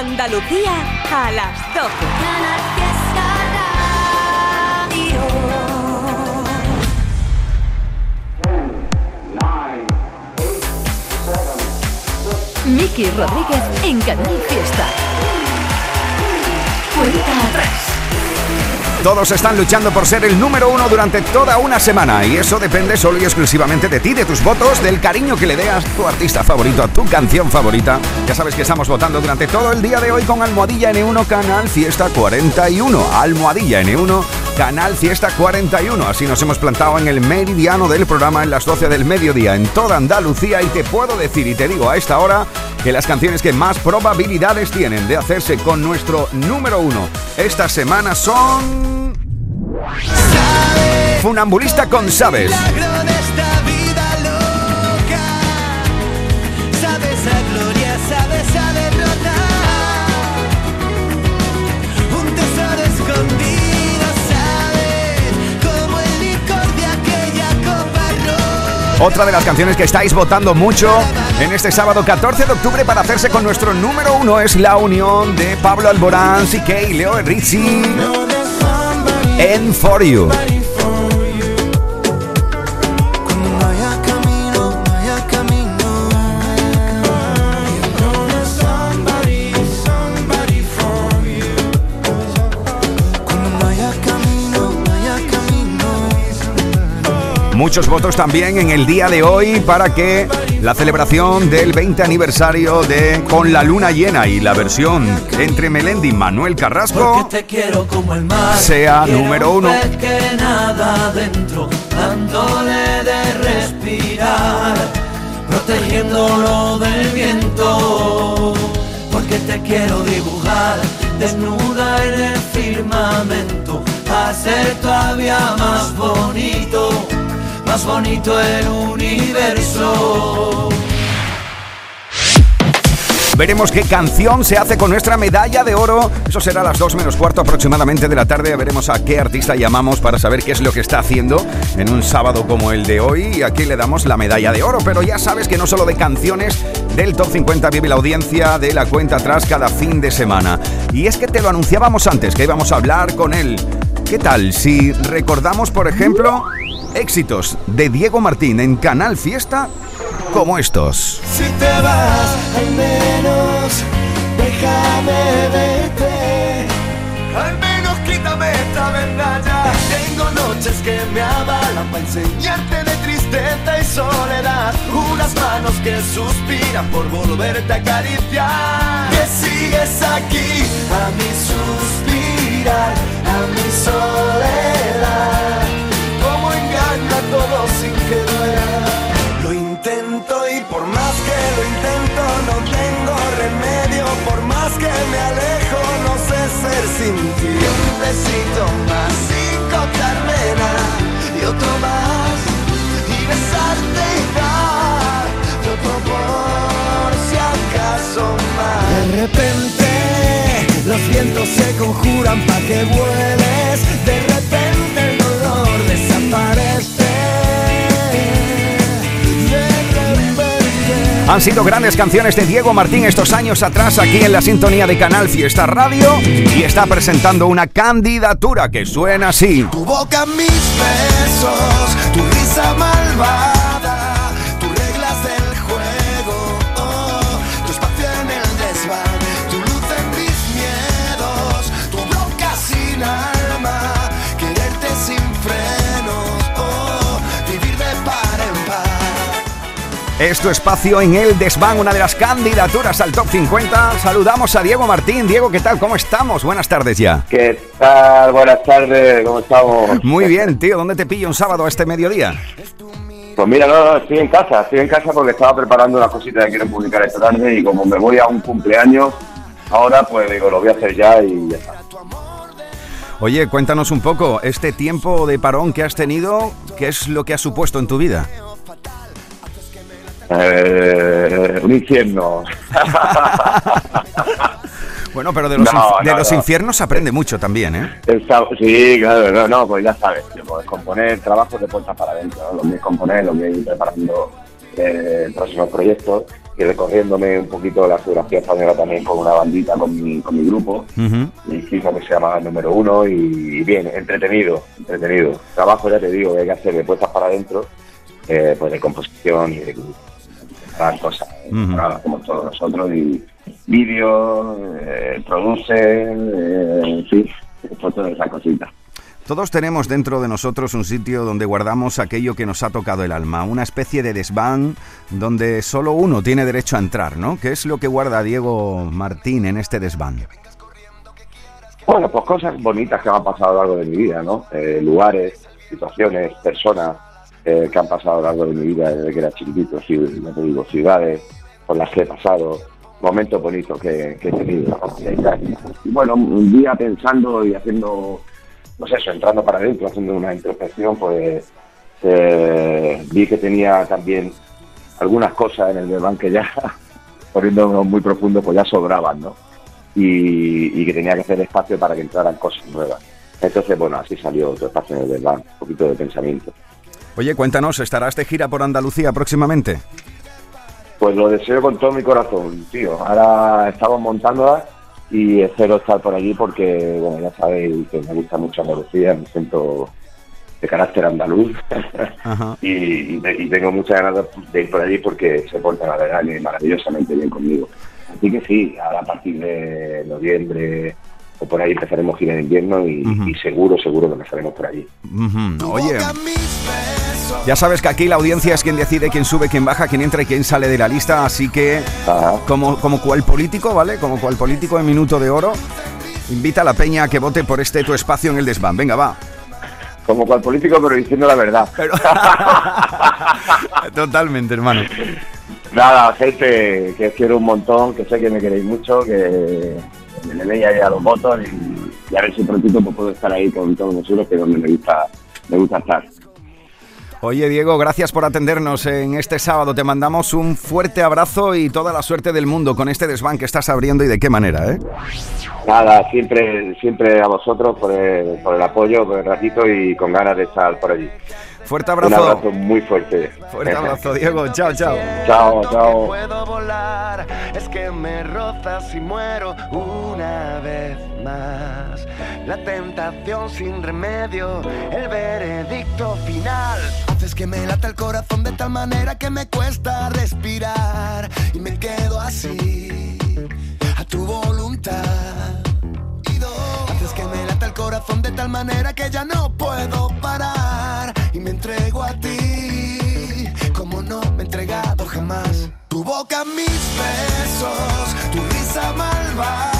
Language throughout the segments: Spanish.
Andalucía a las 12. Miki Rodríguez en Canal Fiesta. Cuenta atrás. Todos están luchando por ser el número uno durante toda una semana y eso depende solo y exclusivamente de ti, de tus votos, del cariño que le des a tu artista favorito, a tu canción favorita. Ya sabes que estamos votando durante todo el día de hoy con Almohadilla N1 Canal Fiesta 41. Almohadilla N1 Canal Fiesta 41. Así nos hemos plantado en el meridiano del programa en las 12 del mediodía en toda Andalucía y te puedo decir y te digo a esta hora que las canciones que más probabilidades tienen de hacerse con nuestro número uno esta semana son... Funambulista con Sabes. Otra de las canciones que estáis votando mucho en este sábado 14 de octubre para hacerse con nuestro número uno es la unión de Pablo Alborán, CK y Leo Rizzi en For You. Muchos votos también en el día de hoy para que la celebración del 20 aniversario de Con la Luna Llena y la versión entre Melendi y Manuel Carrasco sea número uno. Que nada dentro, dándole de respirar, protegiéndolo del viento. Porque te quiero dibujar desnuda en el firmamento, a ser todavía más bonito más bonito el universo. Veremos qué canción se hace con nuestra medalla de oro. Eso será a las 2 menos cuarto aproximadamente de la tarde. Veremos a qué artista llamamos para saber qué es lo que está haciendo en un sábado como el de hoy. Y aquí le damos la medalla de oro. Pero ya sabes que no solo de canciones del Top 50 vive la audiencia de la cuenta atrás cada fin de semana. Y es que te lo anunciábamos antes, que íbamos a hablar con él. ¿Qué tal si recordamos, por ejemplo, éxitos de Diego Martín en Canal Fiesta como estos. Si te vas, al menos déjame verte. Al menos quítame esta verdad ya. Tengo noches que me avalan para enseñarte de tristeza y soledad. Unas manos que suspiran por volverte a acariciar. Que sigues aquí a mi suspirar, a mi soledad todo sin que duela. Lo intento y por más que lo intento no tengo remedio. Por más que me alejo no sé ser sin ti. Un besito más sin contarme nada y otro más y besarte y dar otro por si acaso más. De repente los vientos se conjuran para que vueles. De repente. Han sido grandes canciones de Diego Martín estos años atrás aquí en la sintonía de Canal Fiesta Radio y está presentando una candidatura que suena así. Tu boca, mis besos, tu risa malvada. Es tu espacio en el desván, una de las candidaturas al top 50. Saludamos a Diego Martín. Diego, ¿qué tal? ¿Cómo estamos? Buenas tardes ya. ¿Qué tal? Buenas tardes, ¿cómo estamos? Muy bien, tío. ¿Dónde te pillo un sábado a este mediodía? Pues mira, no, estoy en casa, estoy en casa porque estaba preparando una cosita que quiero publicar esta tarde y como me voy a un cumpleaños, ahora pues digo, lo voy a hacer ya y ya está. Oye, cuéntanos un poco, este tiempo de parón que has tenido, ¿qué es lo que ha supuesto en tu vida? Eh, un infierno. bueno, pero de los, de los infiernos se aprende mucho también, ¿eh? sí, claro, no, no, pues ya sabes, pues componer trabajo de puertas para adentro, ¿no? lo es componer, lo es ir preparando eh, próximos proyectos. y recorriéndome un poquito la geografía española también con una bandita con mi, con mi grupo. Ujú. Hicimos que se llama Número Uno y bien, entretenido, entretenido. Trabajo, ya te digo, que hay que hacer de puestas para adentro, eh, pues de composición y de cosas. Como todos nosotros y vídeos, eh, producen, eh, en fin, todas esas cositas. Todos tenemos dentro de nosotros un sitio donde guardamos aquello que nos ha tocado el alma, una especie de desván donde solo uno tiene derecho a entrar, ¿no? ¿Qué es lo que guarda Diego Martín en este desván? Bueno, pues cosas bonitas que me han pasado a lo largo de mi vida, ¿no? Eh, lugares, situaciones, personas eh, que han pasado a lo largo de mi vida desde que era chiquitito, ciudades por las que he pasado, momentos bonitos que, he tenido. Y, bueno, un día pensando y haciendo, pues eso, entrando para adentro, haciendo una introspección, pues eh, vi que tenía también algunas cosas en el desván que ya, poniéndonos muy profundo, pues ya sobraban, ¿no? y, que tenía que hacer espacio para que entraran cosas nuevas. Entonces, bueno, así salió otro espacio en el desván, un poquito de pensamiento. Oye, cuéntanos, ¿estarás de gira por Andalucía próximamente? Pues lo deseo con todo mi corazón, tío. Ahora estamos montándola y espero estar por allí porque, bueno, ya sabéis que me gusta mucho Andalucía, me siento de carácter andaluz y, y y tengo muchas ganas de, ir por allí porque se portan la verdad maravillosamente bien conmigo. Así que sí, ahora a partir de noviembre o por ahí empezaremos gira de invierno y, seguro, seguro que empezaremos por allí. Oye, ya sabes que aquí la audiencia es quien decide quién sube, quién baja, quién entra y quién sale de la lista, así que Ajá. como, como cual político, ¿vale? Como cual político en Minuto de Oro, invita a la peña a que vote por este tu espacio en el desván. Venga, va. Como cual político, pero diciendo la verdad. Pero- Totalmente, hermano. Nada, gente que os quiero un montón, que sé que me queréis mucho, que me le deis ahí a los votos y, y a ver si prontito pues, puedo estar ahí con todos vosotros, que es donde me gusta, me gusta estar. Oye, Diego, gracias por atendernos en este sábado. Te mandamos un fuerte abrazo y toda la suerte del mundo con este desván que estás abriendo y de qué manera, ¿eh? Nada, siempre, siempre a vosotros por el, por el apoyo, por el ratito y con ganas de estar por allí. Fuerte Un abrazo. abrazo muy fuerte. Fuerte abrazo, Diego. Chao, chao. Chao, chao. puedo volar, es que me rozas y muero una vez más. La tentación sin remedio, el veredicto final. Haces que me lata el corazón de tal manera que me cuesta respirar y me quedo así, a tu voluntad. Haces que me lata el corazón de tal manera que ya no puedo parar y me entrego a ti como no me he entregado jamás. Tu boca, mis besos, tu risa malvada,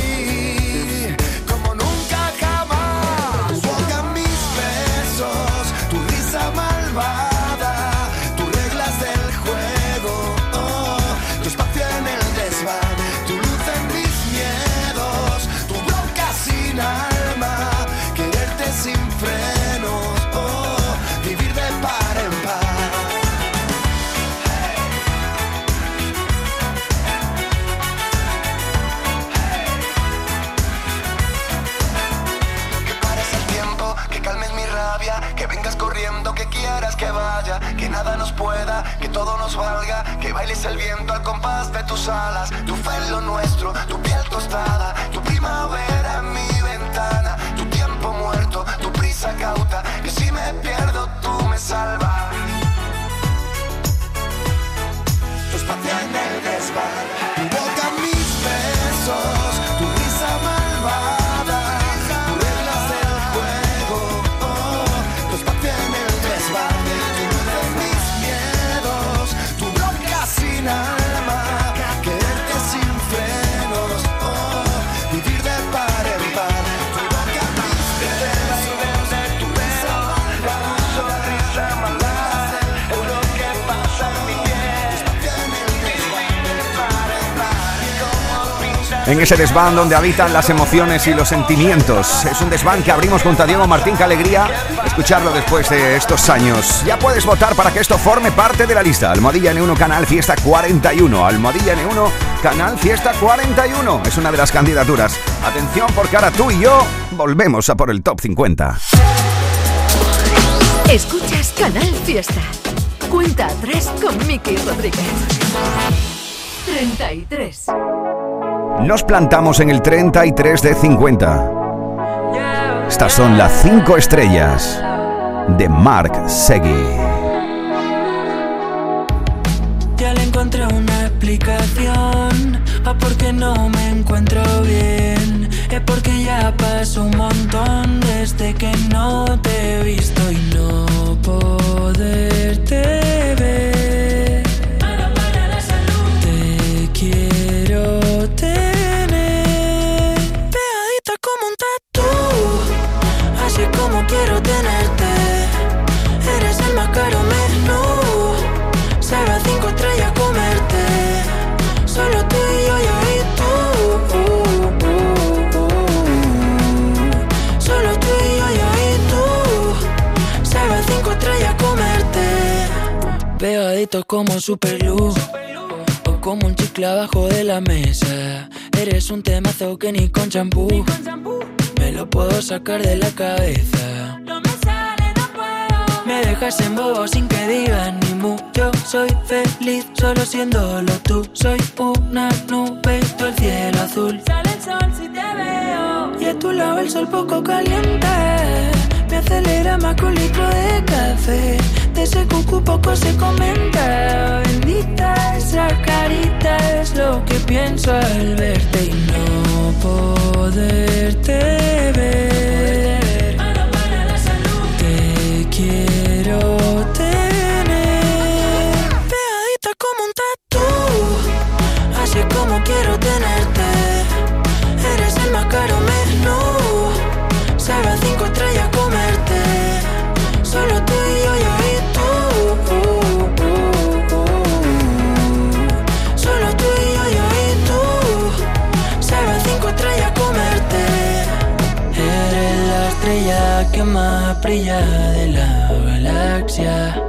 el viento al compás de tus alas, tu fe en lo nuestro, tu piel tostada, tu primavera en mi ventana, tu tiempo muerto, tu prisa cauta, en ese desván donde habitan las emociones y los sentimientos. Es un desván que abrimos junto a Diego Martín, qué alegría escucharlo después de estos años. Ya puedes votar para que esto forme parte de la lista. Almohadilla N1 Canal Fiesta 41. Almohadilla N1 Canal Fiesta 41 es una de las candidaturas. Atención porque ahora tú y yo volvemos a por el top 50. Escuchas Canal Fiesta. Cuenta 3 con Miki Rodríguez. 33. Nos plantamos en el 33 de 50. Estas son las 5 estrellas de Mark Segui. Ya le encontré una explicación a por qué no me encuentro bien. Es porque ya pasó un montón desde que no te he visto y no poderte Pegadito como superluz. O como un chicle abajo de la mesa. Eres un temazo que ni con champú. Me lo puedo sacar de la cabeza. Me dejas en bobo sin que digan ni mu. Yo soy feliz solo siéndolo tú. Soy una nube tú el cielo azul. Sale el sol si te veo. Y a tu lado el sol poco caliente. Me acelera más que un litro de café. De ese cucu poco se comenta. Bendita esa carita es lo que pienso al verte y no poderte ver. Te quiero estrella que más brilla de la galaxia.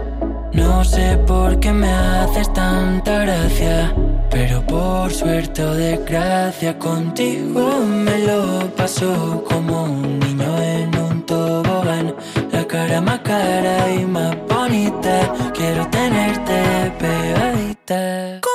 No sé por qué me haces tanta gracia, pero por suerte o desgracia contigo me lo paso como un niño en un tobogán. La cara más cara y más bonita, quiero tenerte pegadita.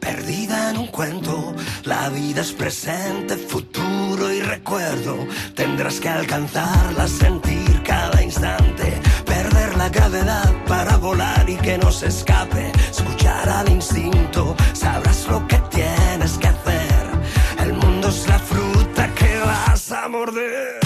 Perdida en un cuento. La vida es presente, futuro y recuerdo. Tendrás que alcanzarla, sentir cada instante. Perder la gravedad para volar y que no se escape. Escuchar al instinto, sabrás lo que tienes que hacer. El mundo es la fruta que vas a morder.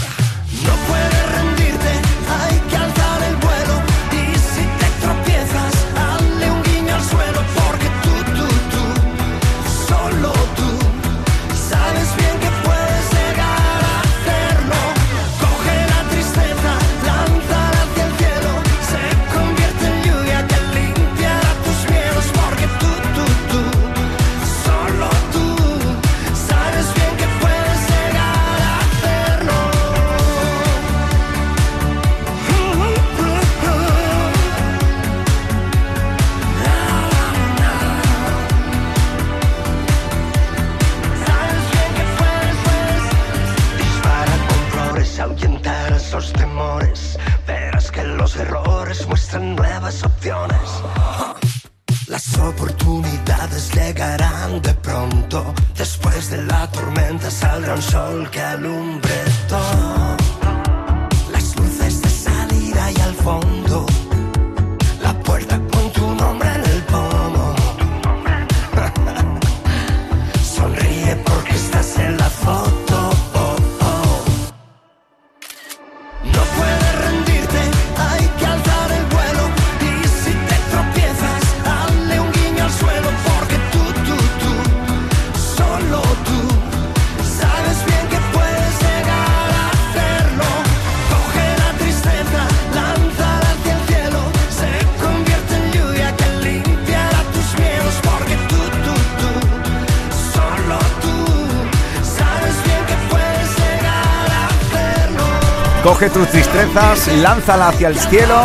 Coge tus tristezas, lánzala hacia el cielo.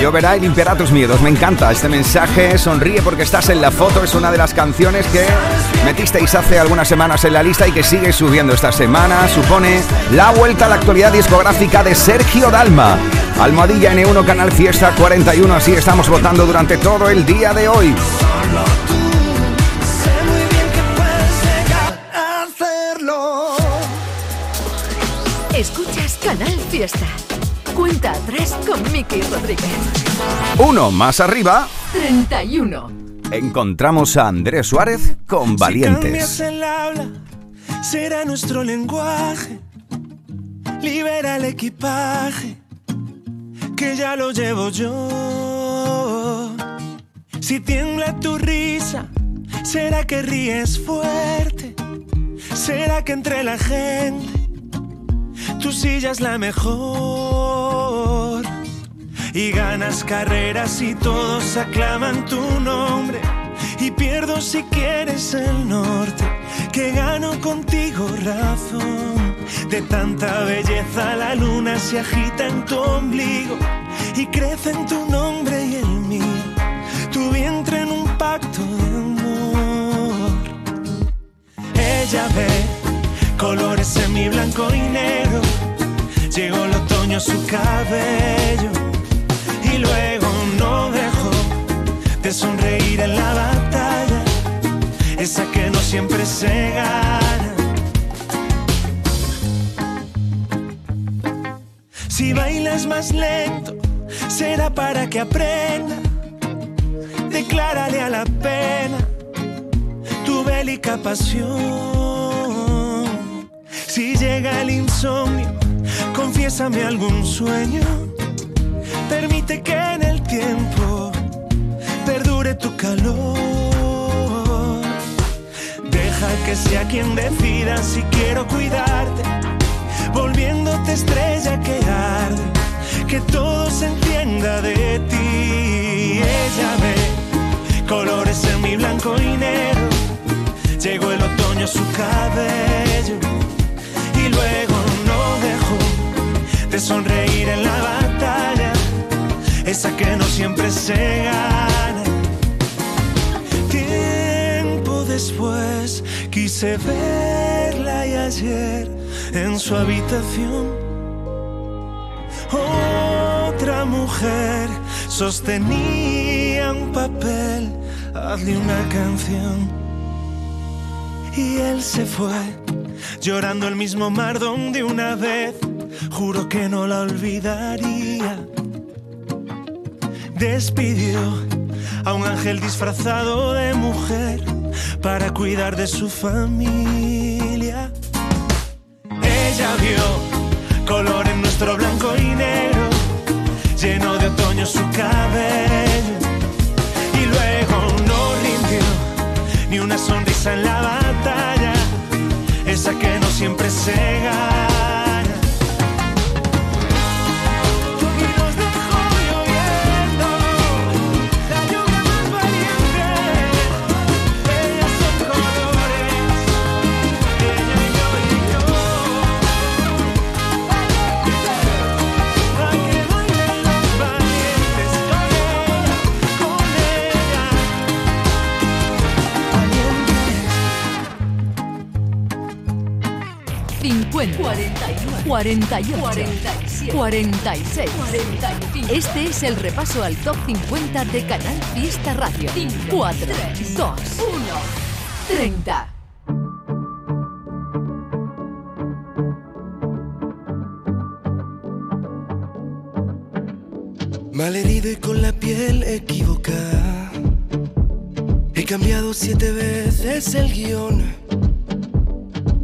Lloverá y limpiará tus miedos. Me encanta este mensaje. Sonríe porque estás en la foto. Es una de las canciones que metisteis hace algunas semanas en la lista y que sigue subiendo esta semana. Supone la vuelta a la actualidad discográfica de Sergio Dalma. Almohadilla N1 Canal Fiesta 41. Así estamos votando durante todo el día de hoy. Fiesta. Cuenta atrás con Miki Rodríguez. Uno más arriba, 31. encontramos a Andrés Suárez con Si Valientes. cambias el habla, será nuestro lenguaje. Libera el equipaje, que ya lo llevo yo. Si tiembla tu risa, será que ríes fuerte. Será que entre la gente tu silla es la mejor. Y ganas carreras y todos aclaman tu nombre. Y pierdo si quieres el norte, que gano contigo razón. De tanta belleza la luna se agita en tu ombligo y crece en tu nombre y el mío. Tu vientre en un pacto de amor. Ella ve colores en mi blanco y negro. Llegó el otoño a su cabello y luego no dejó de sonreír en la batalla, esa que no siempre se gana. Si bailas más lento, será para que aprenda. Declárale a la pena tu bélica pasión. Si llega el insomnio, confiésame algún sueño. Permite que en el tiempo perdure tu calor. Deja que sea quien decida si quiero cuidarte, volviéndote estrella que arde, que todo se entienda de ti. Ella ve colores en mi blanco y negro. Llegó el otoño su cabello luego no dejó de sonreír en la batalla, esa que no siempre se gana. Tiempo después quise verla y ayer en su habitación otra mujer sostenía un papel, hazle una canción. Y él se fue, llorando el mismo mar donde una vez juro que no la olvidaría. Despidió a un ángel disfrazado de mujer para cuidar de su familia. Ella vio color en nuestro blanco y negro, lleno de otoño su cabello. Y luego no rindió ni una sonrisa en la batalla, que no siempre se gana. 50, 41, 48, 47, 46, 45. Este es el repaso al top 50 de Canal Fiesta Radio. 4, 2, 1. 30. Malherido y con la piel equivocada. He cambiado siete veces el guion.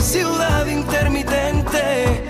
Ciudad intermitente.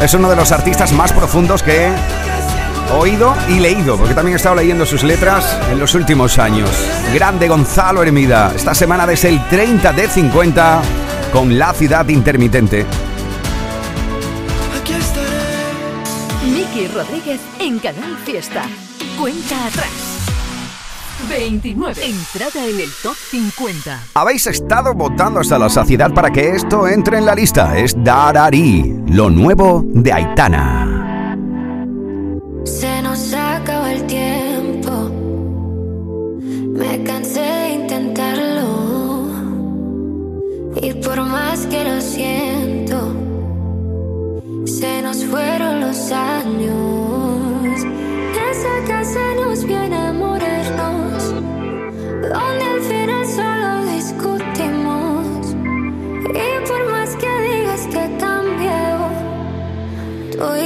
Es uno de los artistas más profundos que he oído y leído, porque también he estado leyendo sus letras en los últimos años. Grande Gonzalo Hermida, esta semana desde el 30 de 50 con La Ciudad Intermitente. Aquí estaré. Miki Rodríguez en Canal Fiesta. Cuenta atrás. 29. Entrada en el top 50. Habéis estado votando hasta la saciedad para que esto entre en la lista. Es Darari, lo nuevo de Aitana. Se nos acaba el tiempo. Me cansé de intentarlo. Y por más que lo siento, se nos fueron los años. Esa casa nos viene a Tú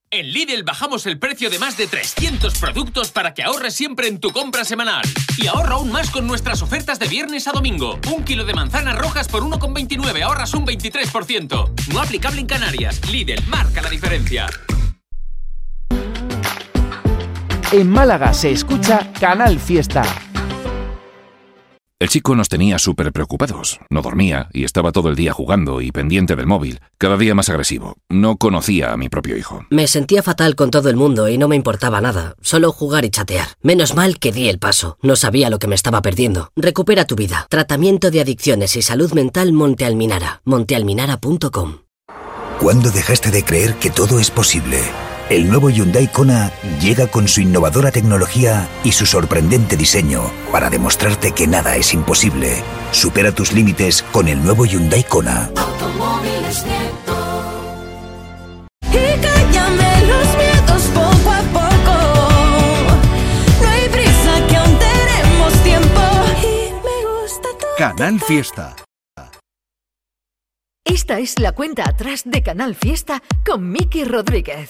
En Lidl bajamos el precio de más de 300 productos para que ahorres siempre en tu compra semanal. Y ahorra aún más con nuestras ofertas de viernes a domingo. Un kilo de manzanas rojas por 1,29 ahorras un 23%. No aplicable en Canarias. Lidl marca la diferencia. En Málaga se escucha Canal Fiesta. El chico nos tenía súper preocupados. No dormía y estaba todo el día jugando y pendiente del móvil, cada día más agresivo. No conocía a mi propio hijo. Me sentía fatal con todo el mundo y no me importaba nada, solo jugar y chatear. Menos mal que di el paso, no sabía lo que me estaba perdiendo. Recupera tu vida. Tratamiento de adicciones y salud mental Monte Alminara. montealminara.com. ¿Cuándo dejaste de creer que todo es posible? El nuevo Hyundai Kona llega con su innovadora tecnología y su sorprendente diseño para demostrarte que nada es imposible. Supera tus límites con el nuevo Hyundai Kona. Automóviles Nieto. Y cállame los miedos poco a poco. No hay prisa que aún tenemos tiempo. Y me gusta todo. Canal Fiesta. Esta es la cuenta atrás de Canal Fiesta con Miki Rodríguez.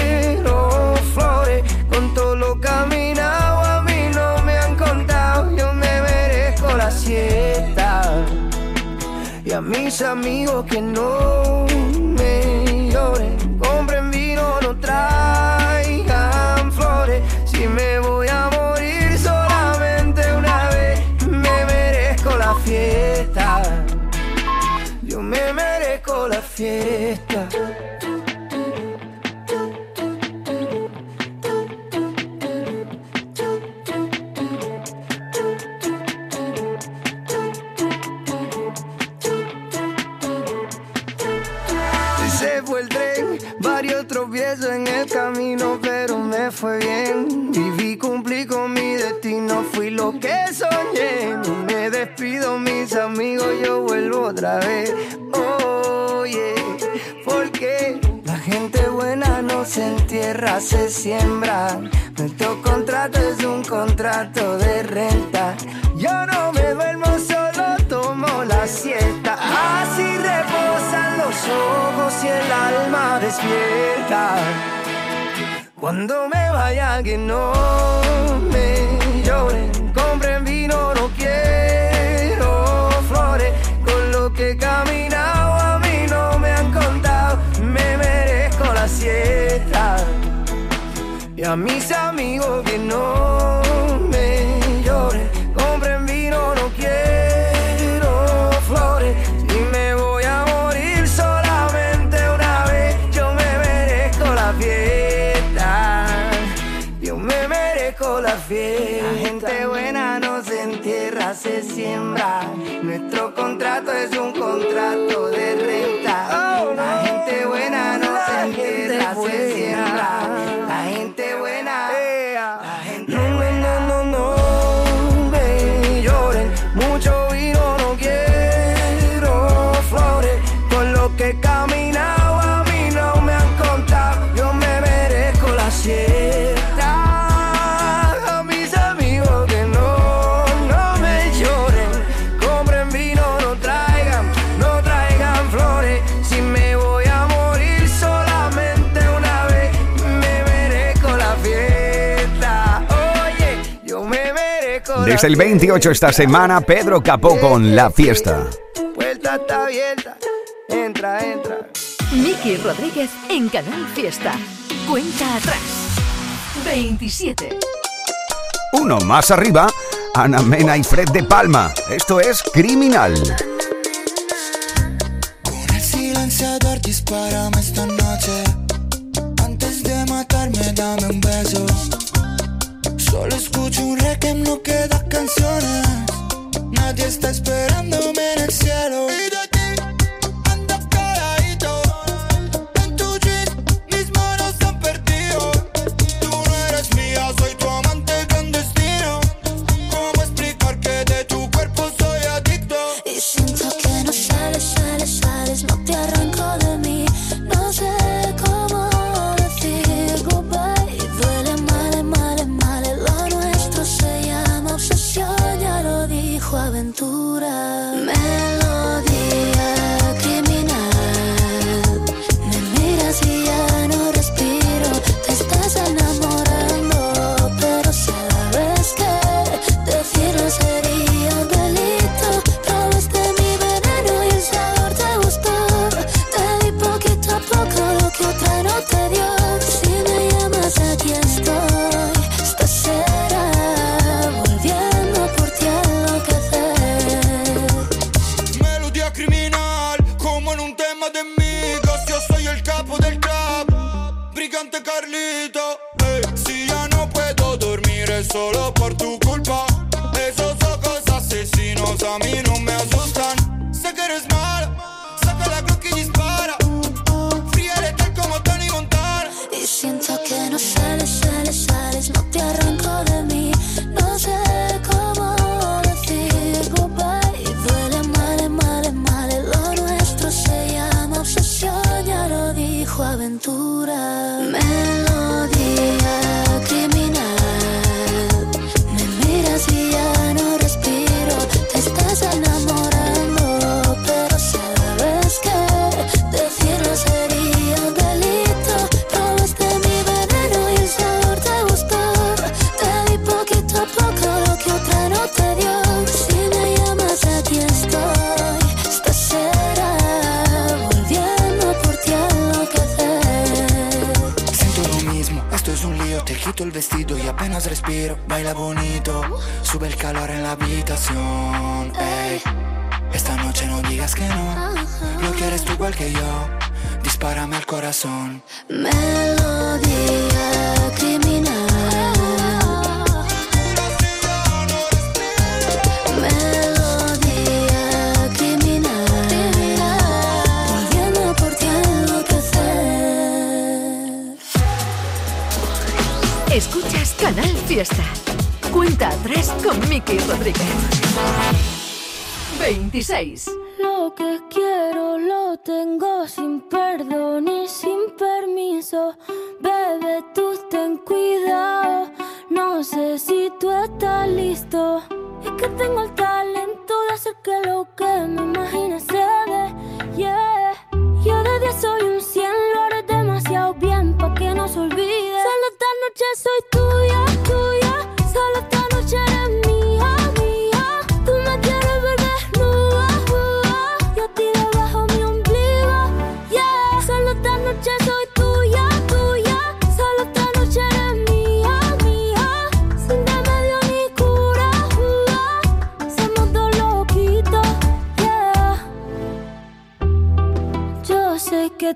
flores, con todo lo caminado a mí no me han contado, yo me merezco la siesta. Y a mis amigos que no me lloren, compren vino, no traigan flores, si me voy a morir solamente una vez, me merezco la fiesta. Yo me merezco la fiesta. es un contrato. Desde el 28 esta semana, Pedro Capó con La Fiesta. Puerta está abierta, entra, entra. Miki Rodríguez en Canal Fiesta. Cuenta atrás. 27. Uno más arriba, Ana Mena y Fred de Palma. Esto es Criminal. El silenciador. mismo que canciones. Nadie está esperándome en el cielo. criminal Come in un tema de mica Se io soy il capo del capo. Brigante Carlito eh, hey, Si ya no puedo dormire solo por tu culpa. calor en la habitación. Ey. Esta noche no digas que no. Lo quieres tú igual que yo. Dispárame al corazón. Melodía criminal. Escuchas Canal Fiesta. 3 con Miki Rodríguez. 26. Lo que quiero lo tengo sin perdón y sin permiso. Bebe, tú ten cuidado. No sé si tú estás listo. Es que tengo el talento de hacer que lo que me imaginas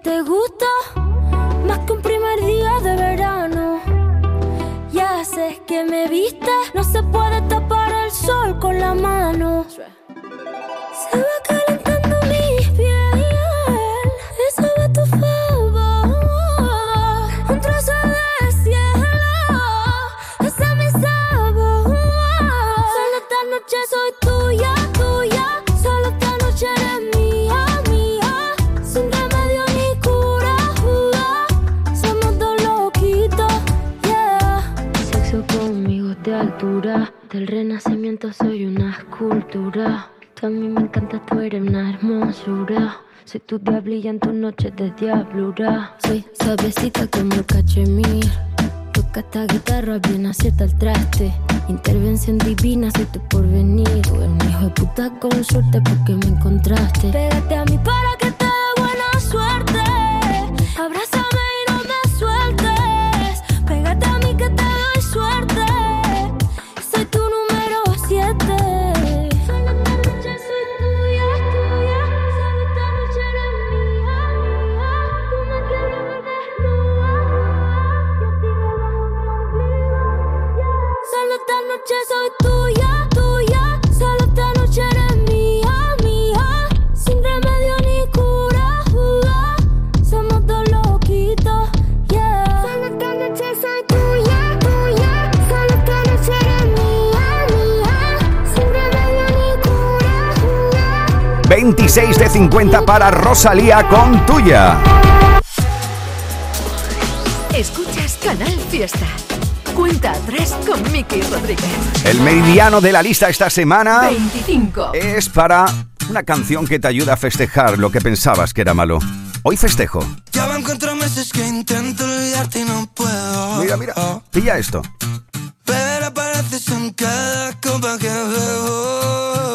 te gusta en tus noches de diablura. Soy suavecita como el cachemir. Toca esta guitarra bien acierta el traste. Intervención divina, soy tu porvenir. Tú eres un hijo de puta con suerte porque me encontraste. Pégate a mí para que te dé buena suerte. 26 de 50 para Rosalía con tuya. Escuchas Canal Fiesta. Cuenta atrás con Miki Rodríguez. El meridiano de la lista esta semana 25. es para una canción que te ayuda a festejar lo que pensabas que era malo. Hoy festejo. Ya van cuatro meses que intento olvidarte y no puedo. Mira, mira, pilla esto. Pero apareces en cada copa que bebo.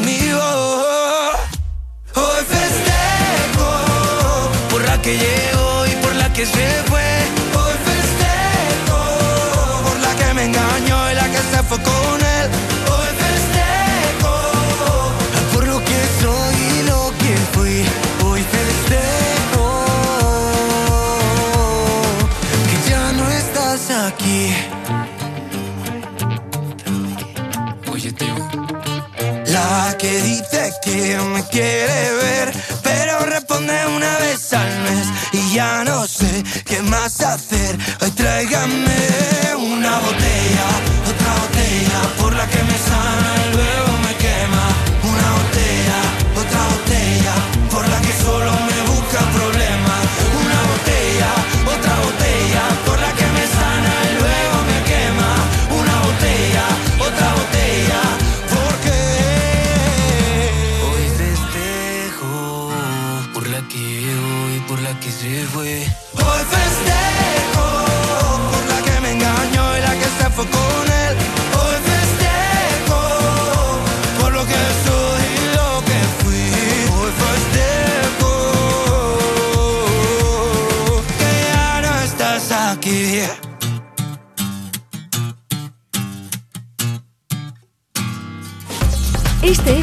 Que me quiere ver, pero responde una vez al mes y ya no sé qué más hacer. Hoy tráigame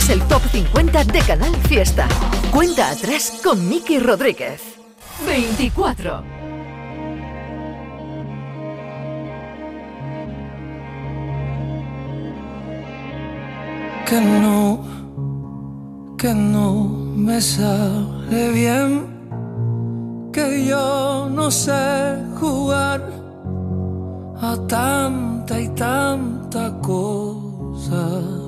es el Top 50 de Canal Fiesta. Cuenta atrás con Miki Rodríguez. 24. que no, que no me sale bien, que yo no no sé jugar a tanta y tanta cosa.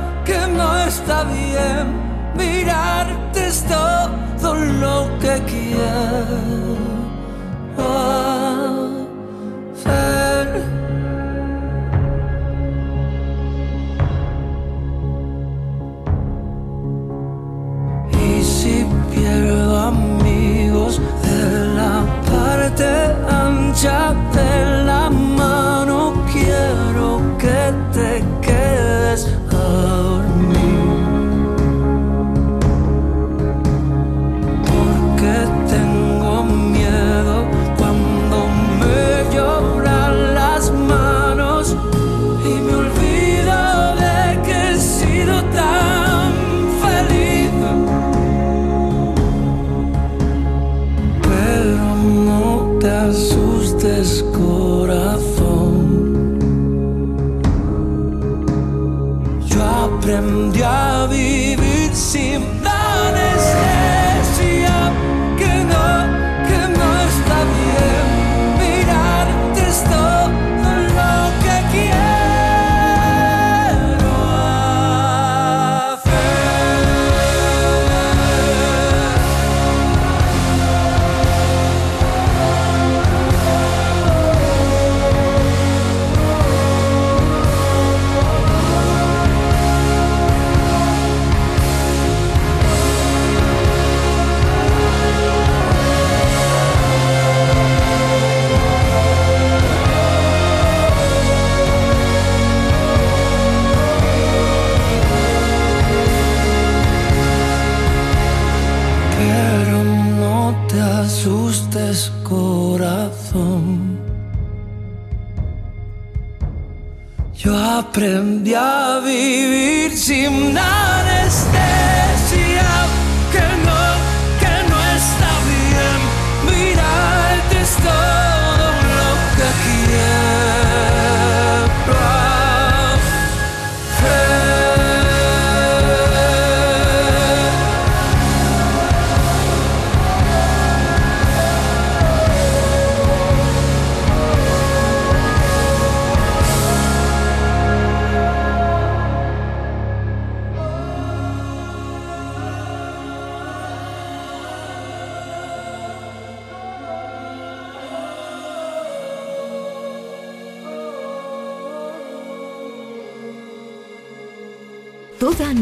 que no está bien. Mirarte es todo lo que quiero.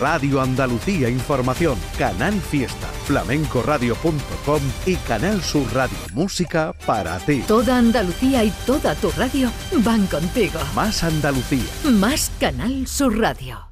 Radio Andalucía Información, Canal Fiesta, flamencoradio.com y Canal Sur Radio Música para ti. Toda Andalucía y toda tu radio van contigo. Más Andalucía. Más Canal Sur Radio.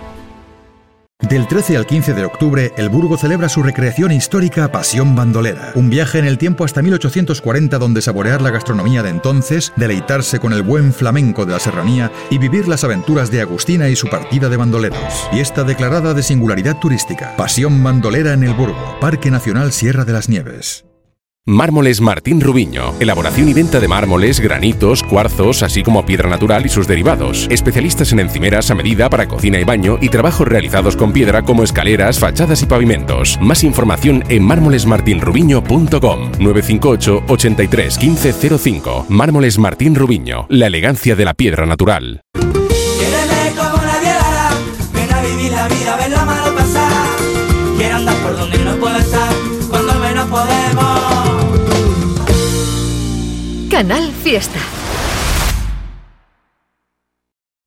Del 13 al 15 de octubre, el Burgo celebra su recreación histórica Pasión Bandolera. Un viaje en el tiempo hasta 1840 donde saborear la gastronomía de entonces, deleitarse con el buen flamenco de la serranía y vivir las aventuras de Agustina y su partida de bandoleros. Fiesta declarada de singularidad turística. Pasión Bandolera en el Burgo, Parque Nacional Sierra de las Nieves. Mármoles Martín Rubiño. Elaboración y venta de mármoles, granitos, cuarzos, así como piedra natural y sus derivados. Especialistas en encimeras a medida para cocina y baño y trabajos realizados con piedra como escaleras, fachadas y pavimentos. Más información en mármolesmartinrubiño.com 958 83 1505. Mármoles Martín Rubiño. La elegancia de la piedra natural. Canal Fiesta.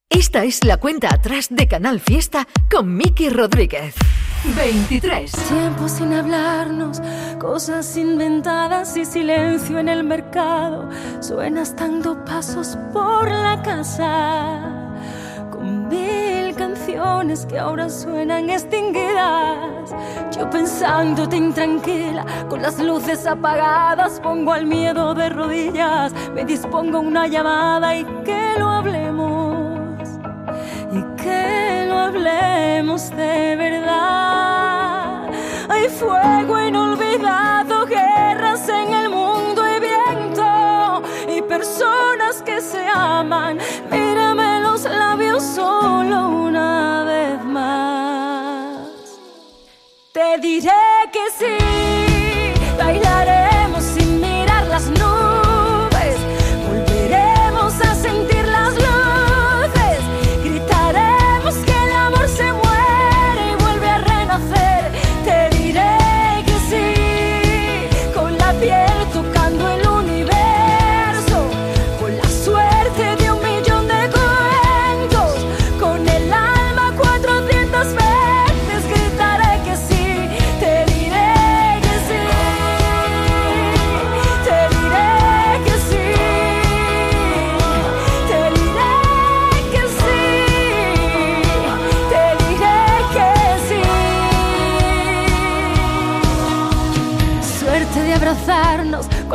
Esta es la cuenta atrás de Canal Fiesta con Miki Rodríguez. 23. Tiempo sin hablarnos, cosas inventadas y silencio en el mercado. Suenas dando pasos por la casa. Que ahora suenan extinguidas. Yo pensándote intranquila, con las luces apagadas, pongo al miedo de rodillas. Me dispongo una llamada y que lo hablemos y que lo hablemos de verdad. Hay fuego inolvidado, guerras en el mundo y viento y personas que se aman.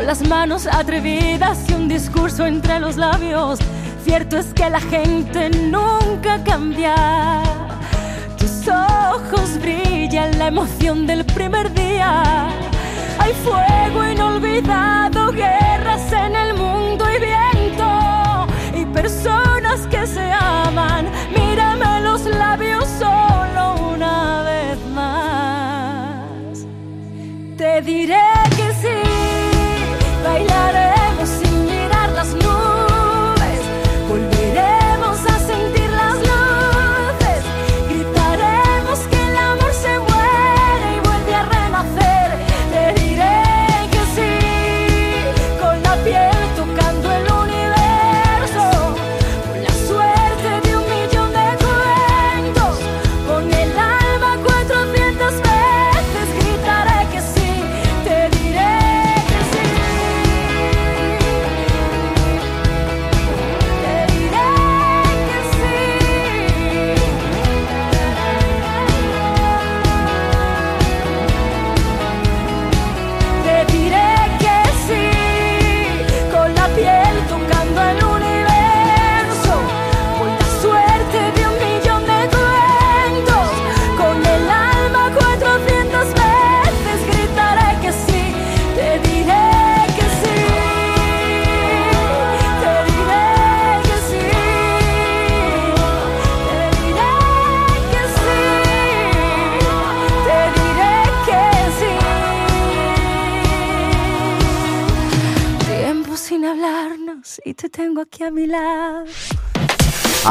Las manos atrevidas y un discurso entre los labios. Cierto es que la gente nunca cambia. Tus ojos brillan la emoción del primer día. Hay fuego inolvidado, guerras en el mundo y viento y personas que se aman. Mírame los labios solo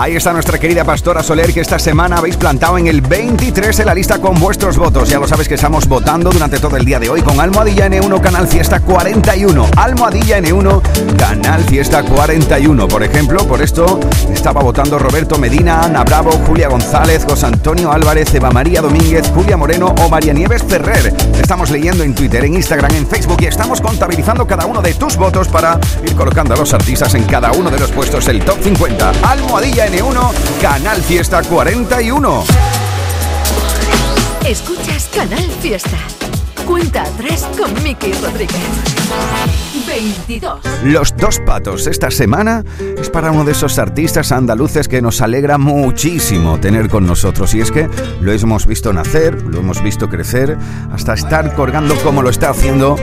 Ahí está nuestra querida Pastora Soler que esta semana habéis plantado en el 23 en la lista con vuestros votos. Ya lo sabes que estamos votando durante todo el día de hoy con Almohadilla N1 Canal Fiesta 41. Almohadilla N1 Canal Fiesta 41. Por ejemplo, por esto estaba votando Roberto Medina, Ana Bravo, Julia González, José Antonio Álvarez, Eva María Domínguez, Julia Moreno o María Nieves Ferrer. Estamos leyendo en Twitter, en Instagram, en Facebook y estamos contabilizando cada uno de tus votos para ir colocando a los artistas en cada uno de los puestos del top 50. Almohadilla N1 Canal Fiesta 41. Escuchas Canal Fiesta. Cuenta atrás con Miki Rodríguez. 22. Los dos patos esta semana es para uno de esos artistas andaluces que nos alegra muchísimo tener con nosotros. Y es que lo hemos visto nacer, lo hemos visto crecer, hasta estar colgando como lo está haciendo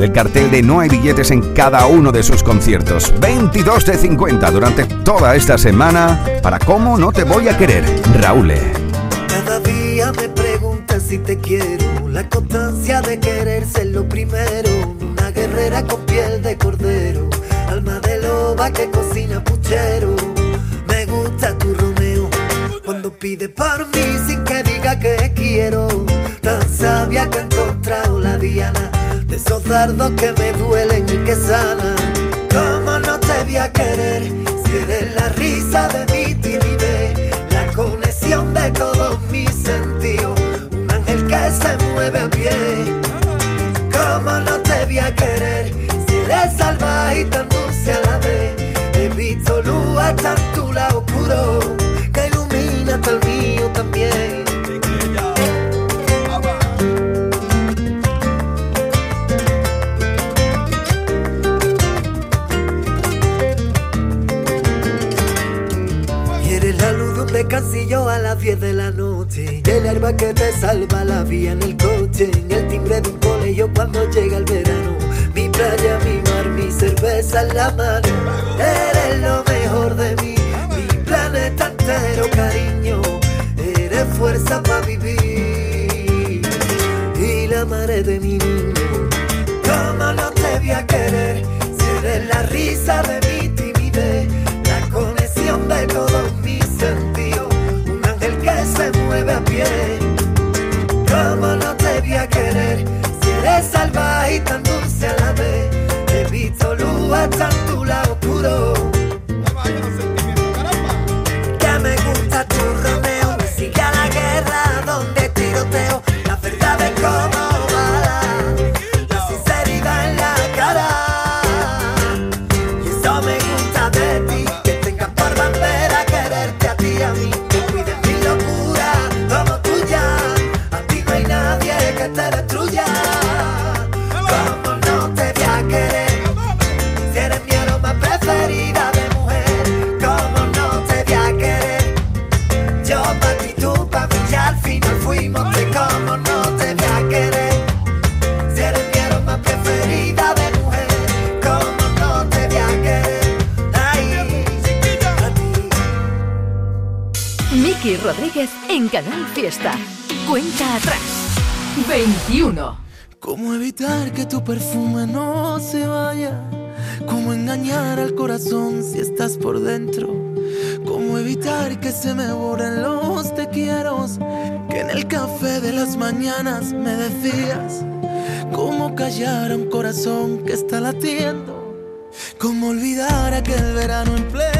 del cartel de No hay billetes en cada uno de sus conciertos. 22 de 50 durante toda esta semana para cómo no te voy a querer. Raúl. Cada día me preguntas si te quiero. La constancia de querer ser lo primero. Una guerrera con piel de cordero. Alma de loba que cocina puchero. Me gusta tu Romeo. Cuando pide por mí sin que diga que quiero. Tan sabia que ha encontrado la diana. De esos dardos que me duelen y que sanan. ¿Cómo no te voy a querer? Si eres la risa de mi timidez. La conexión de todos mis sentidos. Un ángel que se mueve a pie. ¿Cómo no te voy a querer? Si eres salvaje y tan dulce a la vez. He visto luz hasta tu lado oscuro. A las 10 de la noche. El alba que te salva la vía en el coche. En el timbre de un colegio cuando llega el verano. Mi playa, mi mar, mi cerveza en la mano. Eres lo mejor de mí. Mi planeta entero, cariño. Eres fuerza para vivir. Y la madre de mi niño. ¿Cómo no te voy a querer? Si eres la risa de mi Canal Fiesta. Cuenta atrás. 21. ¿Cómo evitar que tu perfume no se vaya? ¿Cómo engañar al corazón si estás por dentro? ¿Cómo evitar que se me borren los te quiero? Que en el café de las mañanas me decías. ¿Cómo callar a un corazón que está latiendo? ¿Cómo olvidar aquel verano en pleno?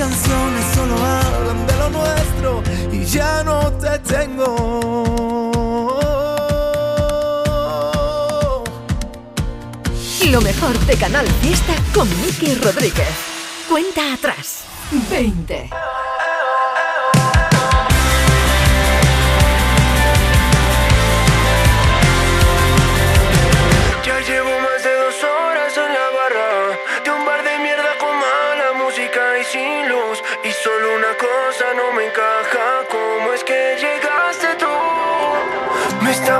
canciones solo hablan de lo nuestro y ya no te tengo. Lo mejor de Canal Fiesta con Miki Rodríguez. Cuenta atrás. 20.